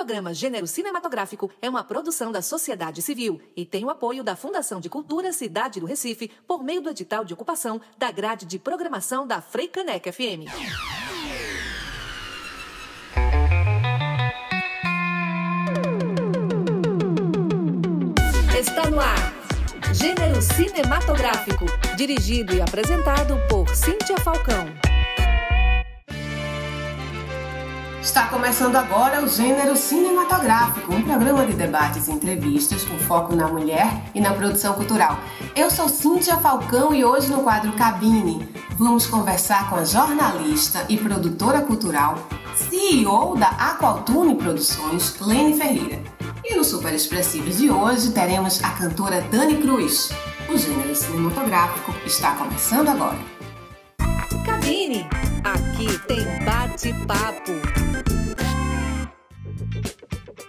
programa Gênero Cinematográfico é uma produção da sociedade civil e tem o apoio da Fundação de Cultura Cidade do Recife por meio do edital de ocupação da grade de programação da Freicaneca FM. Está no ar. Gênero Cinematográfico, dirigido e apresentado por Cíntia Falcão. Está começando agora o Gênero Cinematográfico, um programa de debates e entrevistas com foco na mulher e na produção cultural. Eu sou Cíntia Falcão e hoje no quadro Cabine vamos conversar com a jornalista e produtora cultural, CEO da Aqualtune Produções, Lene Ferreira. E no Super Expressivos de hoje teremos a cantora Dani Cruz. O Gênero Cinematográfico está começando agora. Cabine, aqui tem bate-papo.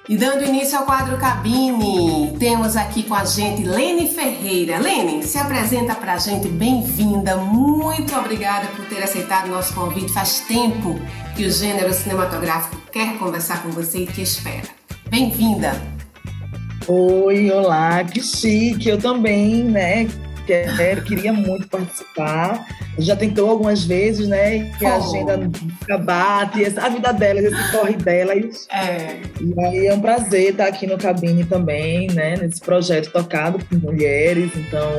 E dando início ao quadro Cabine, temos aqui com a gente Lene Ferreira. Lene, se apresenta pra gente, bem-vinda, muito obrigada por ter aceitado o nosso convite. Faz tempo que o gênero cinematográfico quer conversar com você e te espera. Bem-vinda! Oi, olá, que chique, eu também, né? Quero, queria muito participar. Já tentou algumas vezes, né? Que a agenda nunca bate, a vida delas, esse corre delas. É. E aí é um prazer estar aqui no Cabine também, né? Nesse projeto tocado por mulheres. Então,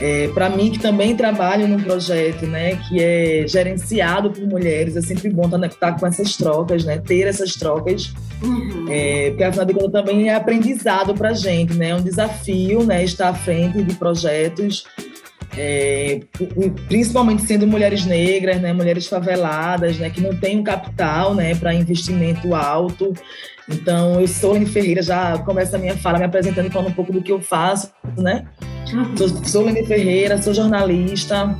é, para mim, que também trabalho num projeto né, que é gerenciado por mulheres, é sempre bom estar, estar com essas trocas, né, ter essas trocas, uhum. é, porque afinal de contas também é aprendizado para a gente, né, é um desafio né, estar à frente de projetos, é, principalmente sendo mulheres negras, né, mulheres faveladas, né, que não têm um capital né, para investimento alto. Então, eu sou Lene Ferreira, já começo a minha fala me apresentando e falando um pouco do que eu faço, né? Sou, sou Lene Ferreira, sou jornalista,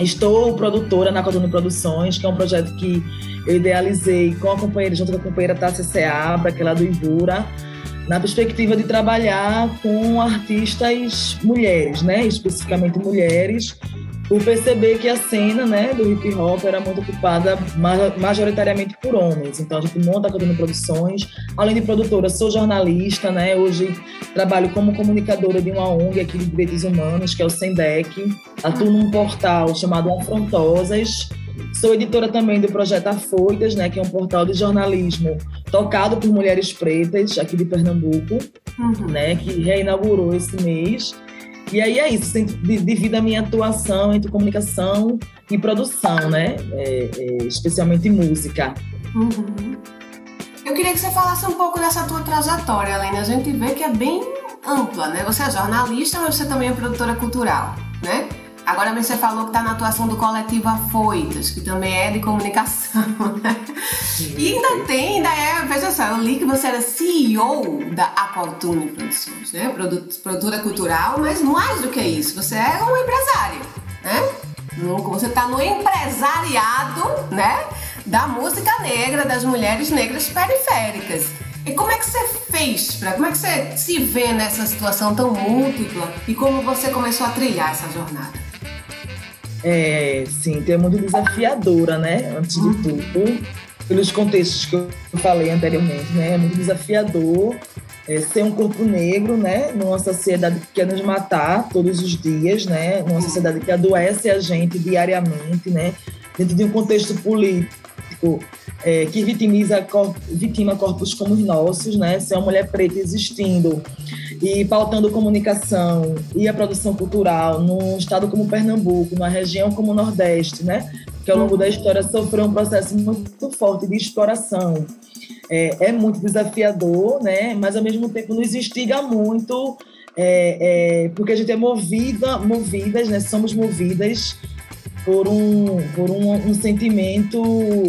estou produtora na Cotuno Produções, que é um projeto que eu idealizei com a companheira, junto com a companheira Tássia Seabra, que é lá do Ibura, na perspectiva de trabalhar com artistas mulheres, né? especificamente mulheres, por perceber que a cena né, do hip hop era muito ocupada majoritariamente por homens. Então a gente monta a Codino Produções. Além de produtora, sou jornalista, né? Hoje trabalho como comunicadora de uma ONG aqui de direitos humanos, que é o SENDEC. Atuo num portal chamado Afrontosas. Sou editora também do projeto Afoitas, né, que é um portal de jornalismo tocado por mulheres pretas aqui de Pernambuco, uhum. né, que reinaugurou esse mês. E aí é isso, devido à minha atuação entre comunicação e produção, né? É, é, especialmente música. Uhum. Eu queria que você falasse um pouco dessa tua trajetória, Helena. A gente vê que é bem ampla, né? Você é jornalista, mas você também é produtora cultural, né? Agora você falou que está na atuação do coletivo Afoitas, que também é de comunicação, né? E ainda tem, ainda é, veja só, eu li que você era CEO da Aqualtune Produções, né? Produtora cultural, mas mais do que isso, você é um empresário, né? Você está no empresariado, né? Da música negra, das mulheres negras periféricas. E como é que você fez para, como é que você se vê nessa situação tão múltipla e como você começou a trilhar essa jornada? É, sim, é muito desafiadora, né? Antes de tudo, pelos contextos que eu falei anteriormente, né? É muito desafiador é, ser um corpo negro, né? Numa sociedade que quer nos matar todos os dias, né? Numa sociedade que adoece a gente diariamente, né? Dentro de um contexto político é, que vitimiza corp, vitima corpos como os nossos, né? Ser uma mulher preta existindo e pautando comunicação e a produção cultural num estado como Pernambuco, numa região como o Nordeste, né? Que ao longo da história sofreu um processo muito forte de exploração. É, é muito desafiador, né? Mas ao mesmo tempo nos instiga muito, é, é, porque a gente é movida, movidas, né? Somos movidas por um, por um, um sentimento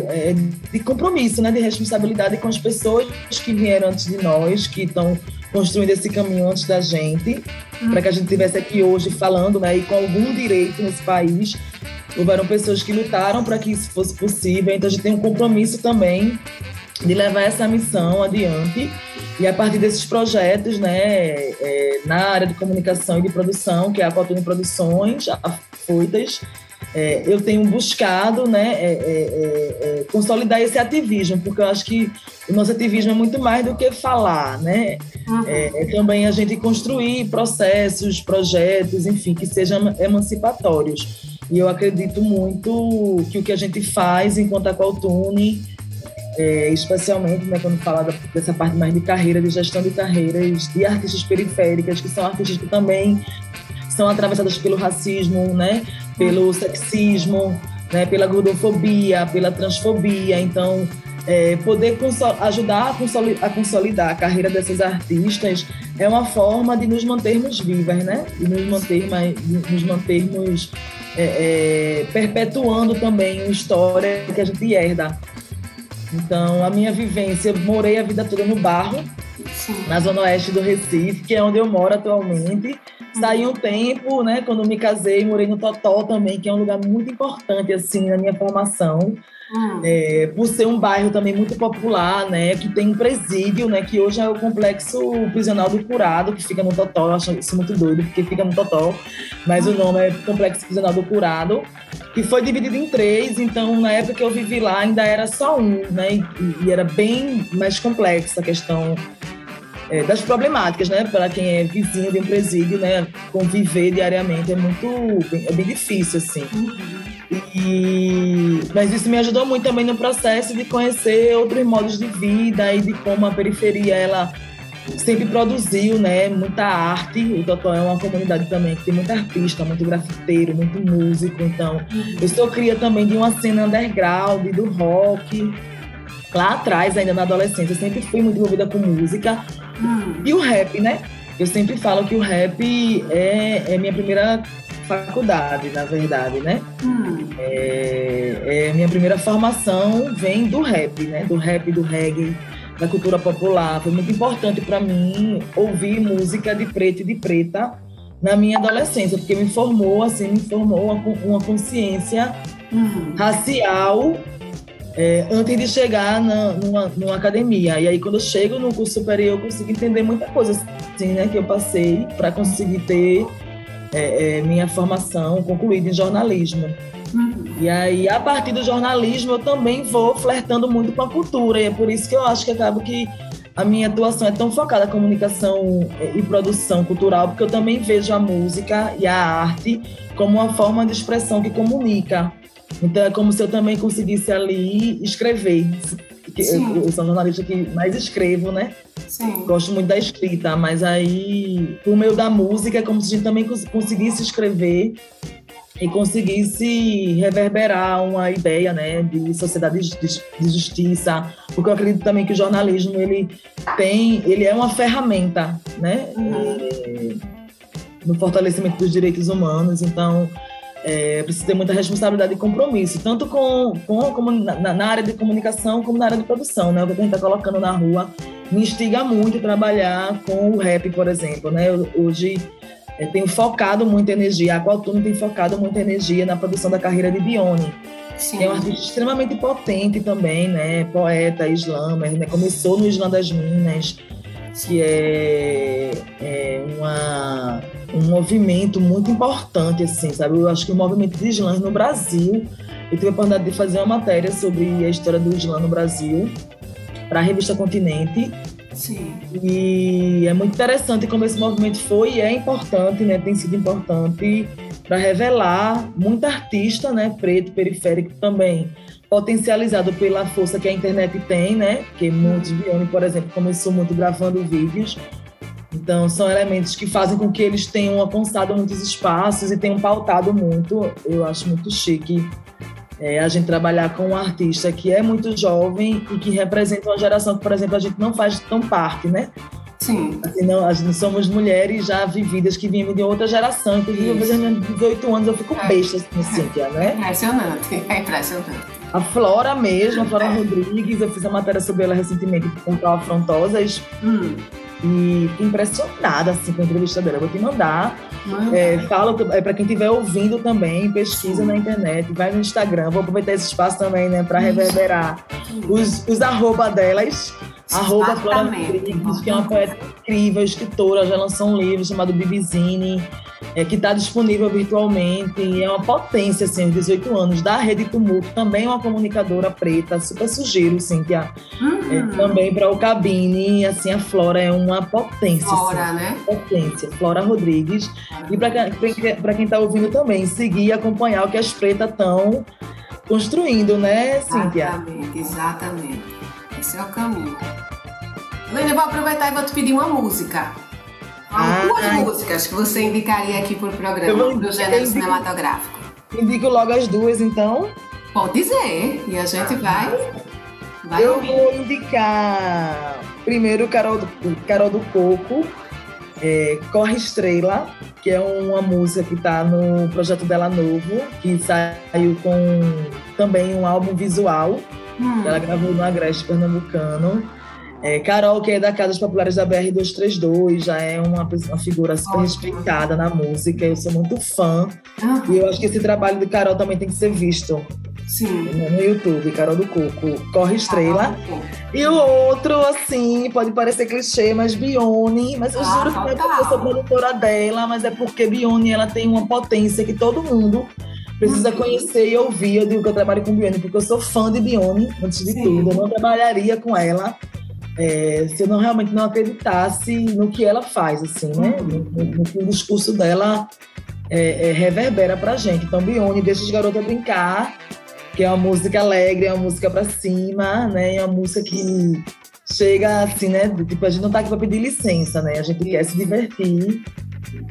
é, de compromisso, né, de responsabilidade com as pessoas que vieram antes de nós, que estão construindo esse caminho antes da gente, uhum. para que a gente estivesse aqui hoje falando, né, e com algum direito nesse país. Houveram pessoas que lutaram para que isso fosse possível, então a gente tem um compromisso também de levar essa missão adiante. E a partir desses projetos, né, é, na área de comunicação e de produção, que é a Cotune Produções, a Foitas, é, eu tenho buscado né, é, é, é, consolidar esse ativismo, porque eu acho que o nosso ativismo é muito mais do que falar, né? Uhum. É, também a gente construir processos, projetos, enfim, que sejam emancipatórios. E eu acredito muito que o que a gente faz enquanto Aqualtune, é, especialmente né, quando fala dessa parte mais de carreira, de gestão de carreiras, de artistas periféricas, que são artistas que também são atravessadas pelo racismo, né, pelo sexismo, né, pela gordofobia, pela transfobia. Então, é, poder ajudar a consolidar, a consolidar, a carreira dessas artistas é uma forma de nos mantermos vivas, né? De nos, manter, nos mantermos é, é, perpetuando também uma história que a gente herda. Então, a minha vivência, eu morei a vida toda no barro, na zona oeste do Recife, que é onde eu moro atualmente. Saí um tempo, né, quando me casei, morei no Totó também, que é um lugar muito importante, assim, na minha formação. Hum. É, por ser um bairro também muito popular, né, que tem um presídio, né, que hoje é o complexo prisional do Curado, que fica no Totó, eu acho isso muito doido, porque fica no Totó, mas hum. o nome é complexo prisional do Curado, que foi dividido em três, então na época que eu vivi lá ainda era só um, né, e, e era bem mais complexa a questão é, das problemáticas, né? Para quem é vizinho de um presídio, né? Conviver diariamente é muito é bem difícil, assim. E, mas isso me ajudou muito também no processo de conhecer outros modos de vida e de como a periferia ela sempre produziu, né? Muita arte. O Totó é uma comunidade também que tem muita artista, muito grafiteiro, muito músico. Então, eu sou cria também de uma cena underground, do rock lá atrás, ainda na adolescência, eu sempre fui muito envolvida com música. E o rap, né? Eu sempre falo que o rap é, é minha primeira faculdade, na verdade, né? Hum. É, é, minha primeira formação vem do rap, né? Do rap, do reggae, da cultura popular. Foi muito importante para mim ouvir música de preto e de preta na minha adolescência, porque me formou, assim, me formou uma, uma consciência hum. racial é, antes de chegar na, numa, numa, academia. E aí, quando eu chego no curso superior, eu consigo entender muita coisa assim, né, que eu passei para conseguir ter é, é, minha formação concluída em jornalismo. E aí, a partir do jornalismo, eu também vou flertando muito com a cultura. E é por isso que eu acho que acabo que a minha atuação é tão focada em comunicação é, e produção cultural, porque eu também vejo a música e a arte como uma forma de expressão que comunica. Então é como se eu também conseguisse ali escrever. Eu, eu, sou jornalista que mais escrevo, né? Sim. Gosto muito da escrita, mas aí, por meio da música, é como se a gente também conseguisse escrever e conseguisse reverberar uma ideia, né, de sociedade de, justiça, porque eu acredito também que o jornalismo ele tem, ele é uma ferramenta, né, uhum. no fortalecimento dos direitos humanos. Então, é, precisa ter muita responsabilidade e compromisso, tanto com, com, com na, na, área de comunicação como na área de produção, né? O que a gente está colocando na rua me instiga muito trabalhar com o rap, por exemplo, né? Hoje é, tenho focado muita energia, a Qualtume tem focado muita energia na produção da carreira de Bione. Sim. É um artista extremamente potente também, né? Poeta, slammer, né? Começou no Islã das Minas, que é, é uma um movimento muito importante, assim, sabe? Eu acho que o movimento de slam no Brasil, eu tive a oportunidade de fazer uma matéria sobre a história do slam no Brasil para a revista Continente. Sim. E é muito interessante como esse movimento foi e é importante, né? Tem sido importante para revelar muito artista, né? Preto, periférico também potencializado pela força que a internet tem, né? Que muitos Bione, por exemplo, começou muito gravando vídeos então, são elementos que fazem com que eles tenham alcançado muitos espaços e tenham pautado muito. Eu acho muito chique é, a gente trabalhar com um artista que é muito jovem e que representa uma geração que, por exemplo, a gente não faz tão parte, né? Sim. Assim, não, gente somos mulheres já vividas que vimos de outra geração. Inclusive, eu vejo 18 anos, eu fico é. besta assim, Cíntia, né? É impressionante, é impressionante. A Flora mesmo, a Flora é. Rodrigues, eu fiz a matéria sobre ela recentemente com o Afrontosas. Hum. E impressionada assim, com a entrevista dela. Vou te mandar. É, fala é, para quem estiver ouvindo também, pesquisa Sim. na internet, vai no Instagram. Vou aproveitar esse espaço também, né, para reverberar os, os arroba delas. Arroba Flora Rodrigues, que é uma poeta incrível, escritora, já lançou um livro chamado Bibizine. É, que está disponível virtualmente é uma potência, assim, aos 18 anos, da Rede Tumulto, também uma comunicadora preta, super sugiro, Cíntia, uhum. é, também para o Cabine, assim, a Flora é uma potência. Flora, assim, né? Potência, Flora Rodrigues. Uhum. E para quem está ouvindo também, seguir e acompanhar o que as pretas estão construindo, né, Cíntia? Exatamente, exatamente. Esse é o caminho. Helena, vou aproveitar e vou te pedir uma música. Algumas músicas que você indicaria aqui o programa, do gênero indico, cinematográfico. Indico logo as duas, então? Pode dizer, e a gente vai. vai eu ouvir. vou indicar primeiro Carol do, Carol do Coco, é, Corre Estrela, que é uma música que está no projeto dela novo, que saiu com também um álbum visual. Hum. ela gravou no Agreste Pernambucano. É, Carol, que é da Casas Populares da BR-232, já é uma, uma figura super respeitada na música, eu sou muito fã. Uhum. E eu acho que esse trabalho de Carol também tem que ser visto. Sim. No YouTube, Carol do Coco, Corre Estrela. e o outro, assim, pode parecer clichê, mas Bione, mas eu ah, juro que não é porque eu sou produtora dela, mas é porque Bione, ela tem uma potência que todo mundo precisa uhum. conhecer e ouvir. Eu digo que eu trabalho com Bione porque eu sou fã de Bione, antes de Sim. tudo. Eu não trabalharia com ela é, se eu não realmente não acreditasse no que ela faz, assim, né? No, no, no o discurso dela é, é, reverbera pra gente. Então, Bione, deixa os garotos brincar, que é uma música alegre, é uma música pra cima, né? É uma música que chega assim, né? Tipo, a gente não tá aqui pra pedir licença, né? A gente quer se divertir.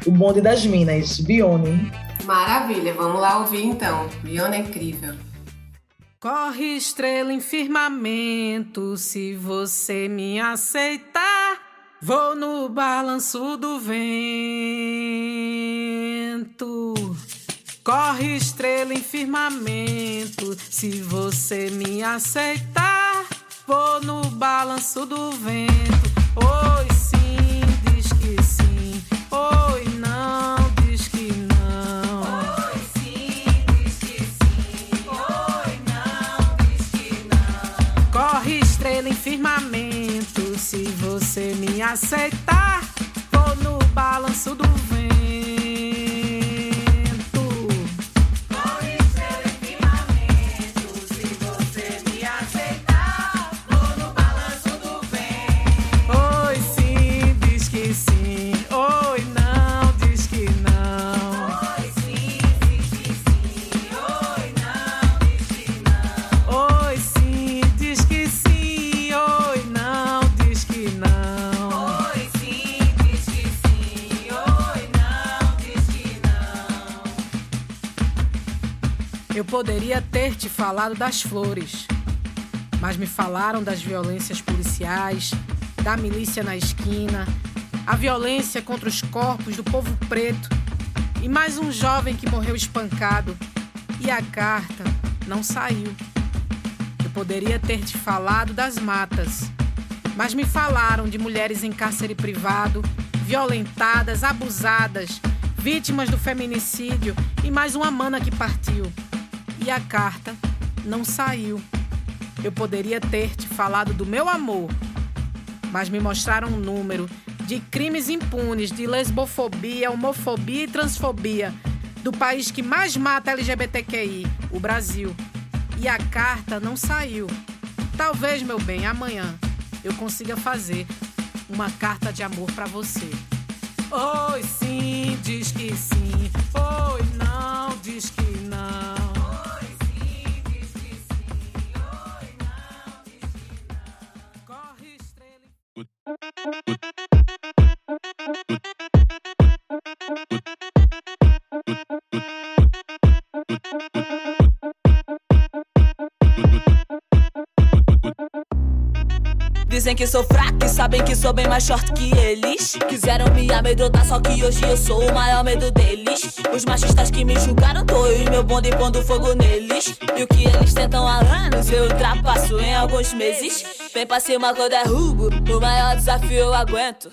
O bonde das minas, Bione. Maravilha, vamos lá ouvir então. Bione é incrível. Corre estrela em firmamento, se você me aceitar, vou no balanço do vento. Corre estrela em firmamento, se você me aceitar, vou no balanço do vento. Oi, firmamento. Se você me aceitar, vou no balanço do falado das flores, mas me falaram das violências policiais, da milícia na esquina, a violência contra os corpos do povo preto e mais um jovem que morreu espancado. E a carta não saiu. Eu poderia ter te falado das matas, mas me falaram de mulheres em cárcere privado, violentadas, abusadas, vítimas do feminicídio e mais uma mana que partiu e a carta não saiu. Eu poderia ter te falado do meu amor, mas me mostraram um número de crimes impunes de lesbofobia, homofobia e transfobia do país que mais mata LGBTQI, o Brasil. E a carta não saiu. Talvez, meu bem, amanhã eu consiga fazer uma carta de amor para você. Oi, sim, Dizem que sou fraco e sabem que sou bem mais short que eles. Quiseram me amedrontar, só que hoje eu sou o maior medo deles. Os machistas que me julgaram, tô e meu bonde pondo fogo neles. E o que eles tentam há anos, eu ultrapasso em alguns meses. Vem pra cima que eu derrubo, o maior desafio eu aguento.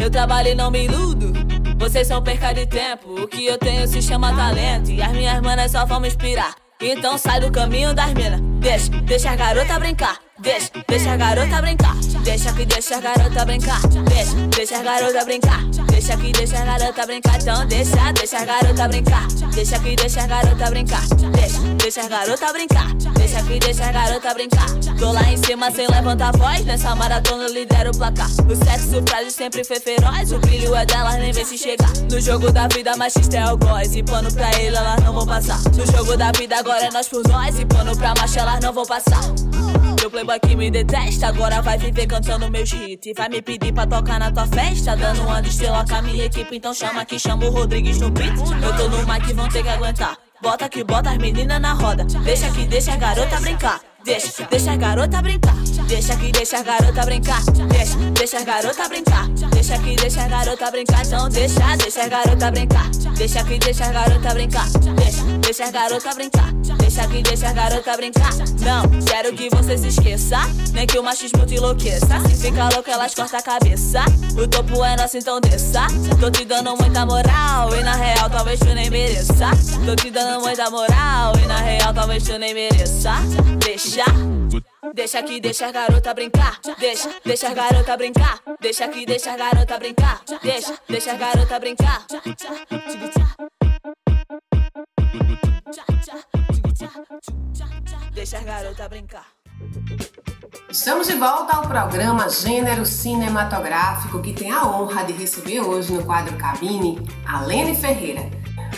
Eu trabalho e não me iludo. Vocês são perca de tempo, o que eu tenho se chama talento. E as minhas manas só vão me inspirar. Então sai do caminho das minas, deixa, deixa as garotas brincar. Deixa, deixa a garota brincar. Deixa que deixa a garota brincar. Deixa, deixa a garota brincar. Deixa que deixa a garota brincar. Então deixa, deixa a garota brincar. Deixa que deixa a garota brincar. Deixa, deixa a garota brincar. Deixa que deixa a garota brincar. Tô lá em cima sem levantar voz. Nessa maratona eu lidero o placar. O sexo frágil sempre foi feroz. O brilho é delas, nem vê se chegar. No jogo da vida, machista é o góis. E pano pra ele, elas não vão passar. No jogo da vida, agora é nós por nós. E pano pra macho, elas não vão passar. Meu playboy que me detesta, agora vai viver cantando meus hits. Vai me pedir pra tocar na tua festa, dando uma estrela com a minha equipe. Então chama que chama o Rodrigues no beat. Eu tô no mic, vão ter que aguentar. Bota que bota as meninas na roda. Deixa que deixa a garota brincar. Deixa, deixa a garota brincar. Deixa que deixa a garota brincar. Deixa, deixa a garota brincar. Deixa que deixa a garota brincar. Então deixa, deixa a garota brincar. Deixa que deixa a garota brincar. Deixa, deixa a garota brincar. Deixa que deixa a garota brincar. Não, quero que você se esqueça. Nem que o machismo te enlouqueça. Se fica louco, elas cortam a cabeça. O topo é nosso, então desça. Tô te dando muita moral. E na real, talvez tu nem mereça. Tô te dando muita moral. E na real, talvez tu nem mereça. Deixa. Deixa que deixa a garota brincar. Deixa, deixa a garota brincar. Deixa que deixa a garota brincar. Deixa, deixa a garota brincar. Deixa a garota brincar. Estamos de volta ao programa Gênero Cinematográfico, que tem a honra de receber hoje no quadro Cabine a Lene Ferreira.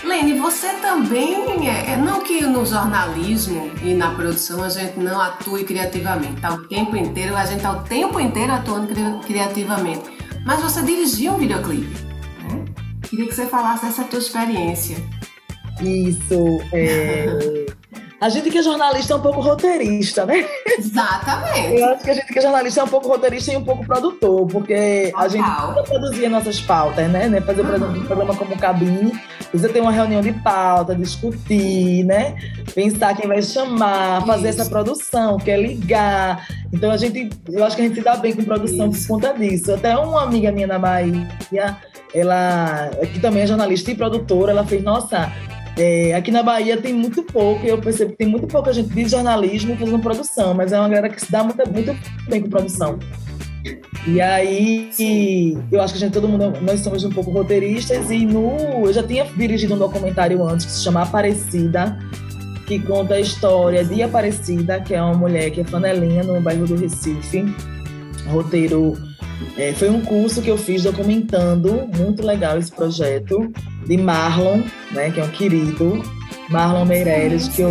Lene, você também é, é. Não que no jornalismo e na produção a gente não atue criativamente, tá o tempo inteiro, a gente tá o tempo inteiro atuando cri criativamente. Mas você dirigiu um videoclipe. Né? Queria que você falasse dessa tua experiência. Isso. É... A gente que é jornalista é um pouco roteirista, né? Exatamente. Eu acho que a gente que é jornalista é um pouco roteirista e um pouco produtor, porque Total. a gente precisa produzir nossas pautas, né? né? Fazer, um programa como Cabine, precisa ter uma reunião de pauta, discutir, né? Pensar quem vai chamar, fazer Isso. essa produção, quer ligar. Então a gente, eu acho que a gente se dá bem com produção Isso. por conta disso. Até uma amiga minha na Bahia, ela, que também é jornalista e produtora, ela fez, nossa, é, aqui na Bahia tem muito pouco, eu percebo que tem muito pouca gente de jornalismo fazendo produção, mas é uma galera que se dá muito, muito bem com produção. E aí, eu acho que a gente, todo mundo, nós somos um pouco roteiristas, e no, eu já tinha dirigido um documentário antes que se chama Aparecida, que conta a história de Aparecida, que é uma mulher que é panelinha no bairro do Recife. Roteiro é, foi um curso que eu fiz documentando, muito legal esse projeto, de Marlon, né, que é um querido, Marlon Meireles, que eu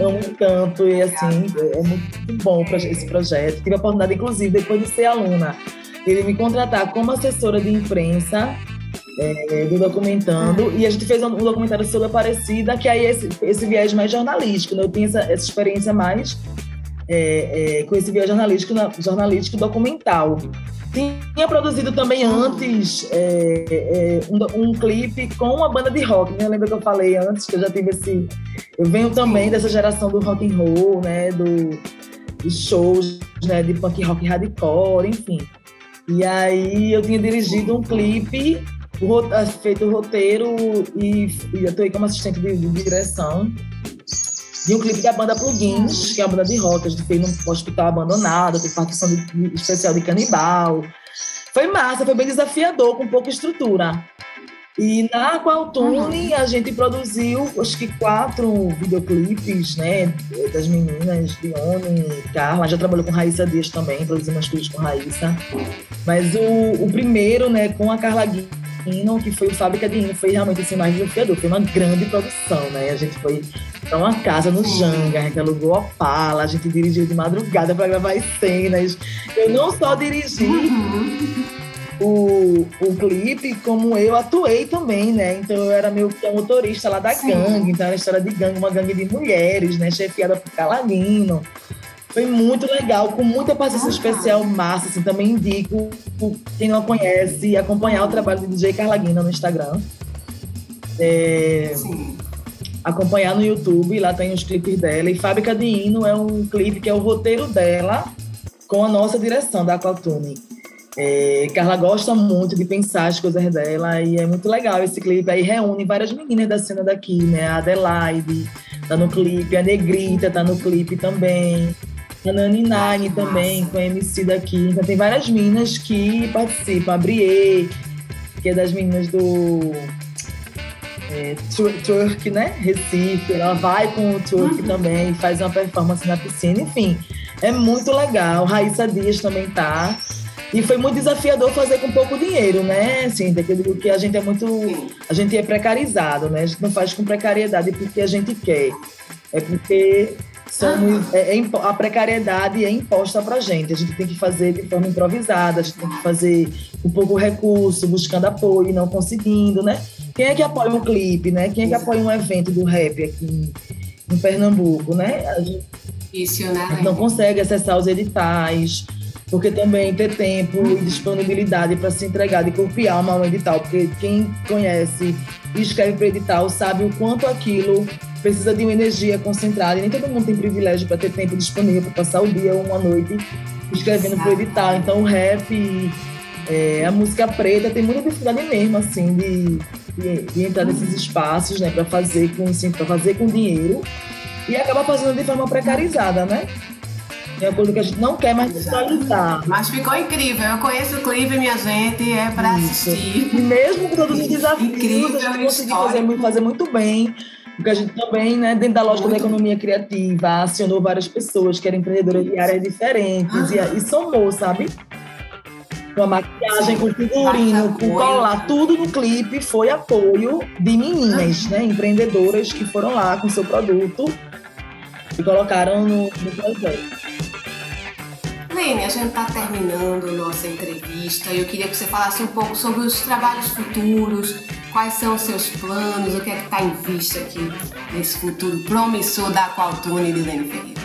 amo tanto e assim, é muito bom esse projeto. Tive a oportunidade, inclusive, depois de ser aluna, ele me contratar como assessora de imprensa é, do documentando e a gente fez um, documentário sobre a Aparecida, que aí esse, esse viés mais jornalístico, né? eu tenho essa, essa experiência mais é, é, com esse viés jornalístico, jornalístico documental. Tinha produzido também antes é, é, um, um, clipe com uma banda de rock, né? Lembra que eu falei antes que eu já tive esse. Eu venho também dessa geração do rock and roll, né? Do, dos shows né? de punk rock hardcore, enfim. E aí eu tinha dirigido um clipe, feito o roteiro e, e atuei como assistente de, de direção de um clipe da banda Plugins, que é a banda de rock, a gente fez num hospital abandonado, teve participação de, especial de canibal. Foi massa, foi bem desafiador, com pouca estrutura. E na Aqualtune a gente produziu, acho que quatro videoclipes, né, das meninas, Dione Carla. Já trabalhou com Raíssa Dias também, produzimos clipes com Raíssa. Mas o, o primeiro, né, com a Carla Gui, Hino, que foi o Fábrica de Hino, foi realmente assim, mais desafiador. Foi uma grande produção, né? A gente foi para uma casa no Janga, a gente alugou a pala, a gente dirigiu de madrugada para gravar as cenas. Eu não só dirigi uhum. o, o clipe, como eu atuei também, né? Então eu era meio que um motorista lá da Sim. gangue, então era história de gangue, uma gangue de mulheres, né? Chefiada por Caladino. Foi muito legal, com muita participação especial massa. Assim, também indico, quem não conhece, acompanhar o trabalho de DJ Carlaguina no Instagram. É, acompanhar no YouTube, lá tem os clipes dela. E Fábrica de Hino é um clipe que é o roteiro dela com a nossa direção da Aquatune. É, Carla gosta muito de pensar as coisas dela e é muito legal esse clipe. Aí reúne várias meninas da cena daqui, né? A Adelaide tá no clipe, a Negrita tá no clipe também. A Nani Nine também, com a MC daqui. Então tem várias minas que participam. A Brie, que é das meninas do é, Turk, né? Recife. Ela vai com o Turk uhum. também, faz uma performance na piscina. Enfim, é muito legal. Raíssa Dias também tá. E foi muito desafiador fazer com pouco dinheiro, né? Assim, daquilo que a gente é muito. A gente é precarizado, né? A gente não faz com precariedade porque a gente quer. É porque somos, é, é, a precariedade é imposta para gente. A gente tem que fazer de forma improvisada, a gente tem que fazer com pouco recurso, buscando apoio, não conseguindo, né? Quem é que apoia um clipe, né? Quem é que apoia um evento do rap aqui em, Pernambuco, né? A gente, Isso, né? A gente não consegue acessar os editais porque também ter tempo e disponibilidade para se entregar de corpo e alma ao edital, porque quem conhece e escreve para edital sabe o quanto aquilo precisa de uma energia concentrada e nem todo mundo tem privilégio para ter tempo disponível para passar o dia ou uma noite escrevendo para edital. Então o rap, é, a música preta tem muita dificuldade mesmo assim de, de, de entrar nesses espaços, né, para fazer com para fazer com dinheiro e acaba fazendo de forma precarizada, né? É uma coisa que a gente não quer mais visualizar. Mas ficou incrível. Eu conheço o clipe, minha gente, é para assistir. E mesmo com todos os desafios, incrível, a gente conseguiu fazer, fazer muito bem. Porque a gente também, né, dentro da lógica muito da economia criativa, acionou várias pessoas que eram empreendedoras de áreas diferentes ah. e, e somou, sabe? Com a maquiagem, com figurino, com colar, tudo no clipe foi apoio de meninas, ah. né, empreendedoras que foram lá com seu produto e colocaram no, no projeto. Lene, a gente está terminando nossa entrevista e eu queria que você falasse um pouco sobre os trabalhos futuros, quais são os seus planos, o que é que está em vista aqui nesse futuro promissor da Qualtune de Lene Ferreira.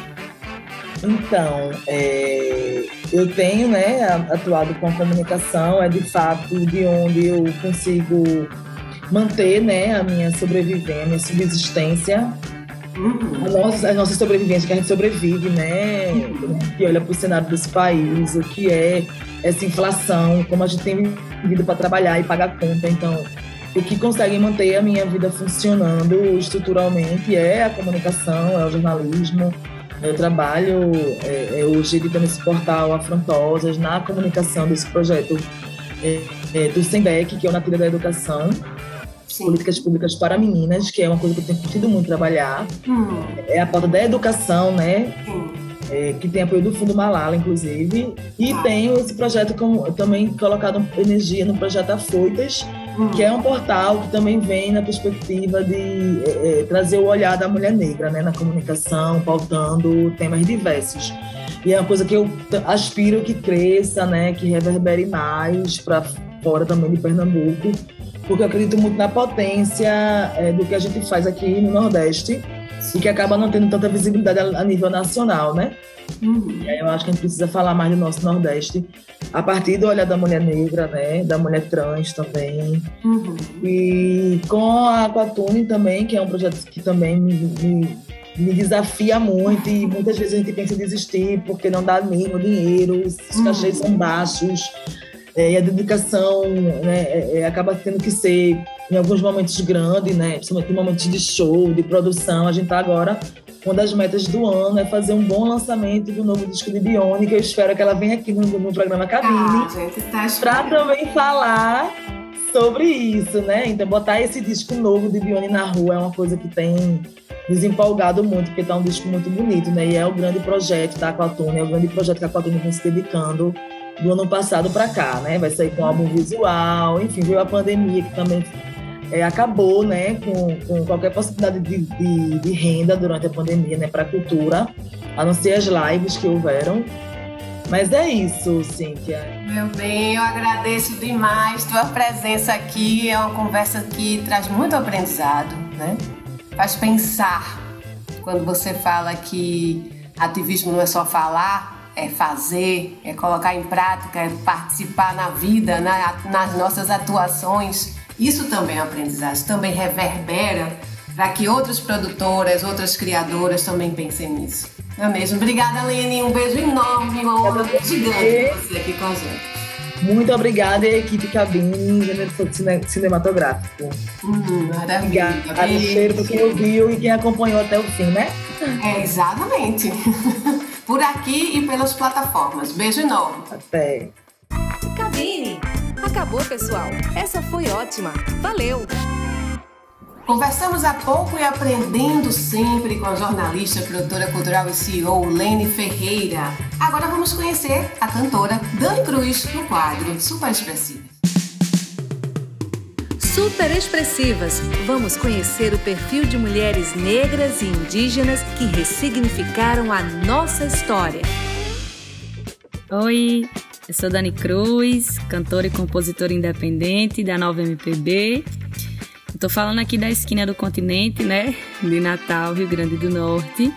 Então, é, eu tenho né, atuado com a comunicação, é de fato de onde eu consigo manter né, a minha sobrevivência, minha subsistência Uhum. A, nossa, a nossa sobrevivência, que a gente sobrevive, né? Que olha para o cenário desse país, o que é essa inflação, como a gente tem vivido para trabalhar e pagar conta. Então, o que consegue manter a minha vida funcionando estruturalmente é a comunicação, é o jornalismo. Eu trabalho é, é, hoje editando esse portal Afrontosas na comunicação desse projeto é, é, do SEMBEC, que é o Na Trilha da Educação, Sim. políticas públicas para meninas, que é uma coisa que eu tenho curtido muito trabalhar. Hum. É a pauta da educação, né? É, que tem apoio do Fundo Malala, inclusive. E ah. tenho esse projeto com, também colocado energia no projeto Afoitas, hum. que é um portal que também vem na perspectiva de é, é, trazer o olhar da mulher negra né, na comunicação, pautando temas diversos. E é uma coisa que eu aspiro que cresça, né, que reverbere mais para fora também de Pernambuco porque eu acredito muito na potência é, do que a gente faz aqui no Nordeste e que acaba não tendo tanta visibilidade a, a nível nacional, né? Uhum. E aí eu acho que a gente precisa falar mais do nosso Nordeste a partir do olhar da mulher negra, né? Da mulher trans também. Uhum. E com a Aquatune também, que é um projeto que também me, me, me, desafia muito e muitas vezes a gente pensa em desistir porque não dá mínimo dinheiro, os uhum. cachês são baixos é, e a dedicação né, é, é, acaba tendo que ser, em alguns momentos, grande, né, principalmente em momentos de show, de produção. A gente está agora, uma das metas do ano é fazer um bom lançamento do novo disco de Bione, que eu espero que ela venha aqui no, no programa Cabine, ah, tá para também falar sobre isso, né? Então, botar esse disco novo de Bione na rua é uma coisa que tem desempolgado muito, porque tá um disco muito bonito, né? E é o grande projeto da Aquatune, é o grande projeto que a Aquatune vem se dedicando do ano passado para cá, né? Vai sair com álbum visual, enfim, veio a pandemia que também é, acabou, né, com, com qualquer possibilidade de, de, de, renda durante a pandemia, né, para a cultura, a não ser as lives que houveram. Mas é isso, Cíntia. Meu bem, eu agradeço demais tua presença aqui. É uma conversa que traz muito aprendizado, né? Faz pensar quando você fala que ativismo não é só falar, é fazer, é colocar em prática, é participar na vida, na, nas nossas atuações. Isso também é aprendizagem, também reverbera para que outras produtoras, outras criadoras também pensem nisso. Não é mesmo? Obrigada, Lene. Um beijo enorme, uma honra gigante você aqui com a gente. Muito obrigada, equipe Cabine, gênero cinematográfico. Hum, maravilha. Obrigada, cheiro para quem ouviu e quem acompanhou até o fim, né? É, exatamente. por aqui e pelas plataformas. Beijo enorme. Até. Cabine! Acabou, pessoal. Essa foi ótima. Valeu! Conversamos há pouco e aprendendo sempre com a jornalista, produtora cultural e CEO Lene Ferreira. Agora vamos conhecer a cantora Dani Cruz no quadro Super Expressiva. Super expressivas, vamos conhecer o perfil de mulheres negras e indígenas que ressignificaram a nossa história. Oi, eu sou Dani Cruz, cantora e compositora independente da Nova MPB Estou falando aqui da esquina do continente, né? De Natal, Rio Grande do Norte.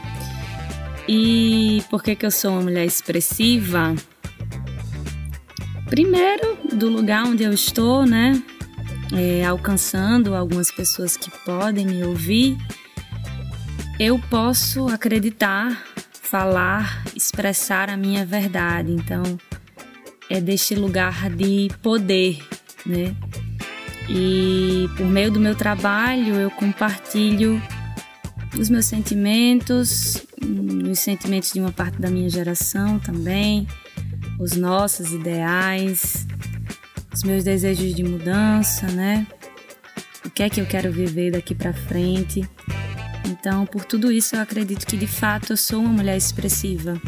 E por que, que eu sou uma mulher expressiva? Primeiro, do lugar onde eu estou, né? É, alcançando algumas pessoas que podem me ouvir, eu posso acreditar, falar, expressar a minha verdade. Então, é deste lugar de poder, né? E por meio do meu trabalho eu compartilho os meus sentimentos, os sentimentos de uma parte da minha geração também, os nossos ideais, os meus desejos de mudança, né? O que é que eu quero viver daqui para frente? Então, por tudo isso, eu acredito que de fato eu sou uma mulher expressiva.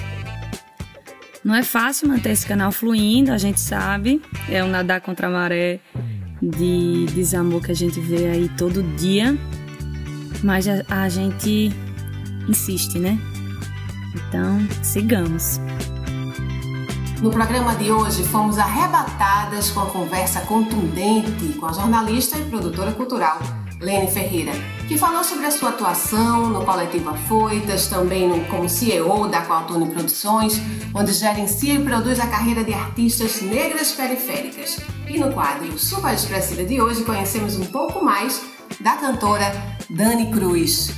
Não é fácil manter esse canal fluindo, a gente sabe, é um nadar contra a maré de desamor que a gente vê aí todo dia, mas a, a gente insiste, né? Então, sigamos. No programa de hoje, fomos arrebatadas com a conversa contundente com a jornalista e produtora cultural Lene Ferreira, que falou sobre a sua atuação no Coletivo Afoitas, também no, como CEO da Qualtune Produções, onde gerencia e produz a carreira de artistas negras periféricas. E no quadro Super Expressiva de hoje, conhecemos um pouco mais da cantora Dani Cruz.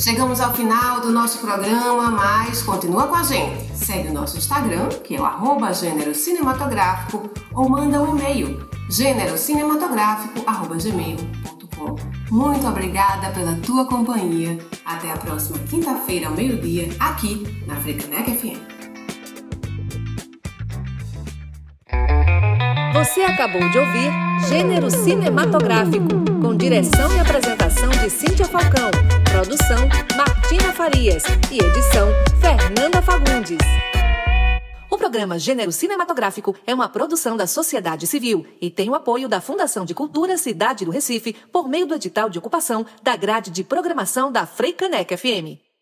Chegamos ao final do nosso programa, mas continua com a gente. Segue o nosso Instagram, que é o arroba gênero cinematográfico, ou manda um e-mail, gênerocinematográfico.gmail.com. Muito obrigada pela tua companhia. Até a próxima quinta-feira ao meio-dia, aqui na Frecanec FM. Você acabou de ouvir Gênero Cinematográfico, com direção e apresentação de Cíntia Falcão, produção Martina Farias e edição Fernanda Fagundes. O programa Gênero Cinematográfico é uma produção da sociedade civil e tem o apoio da Fundação de Cultura Cidade do Recife por meio do edital de ocupação da grade de programação da Freicanec FM.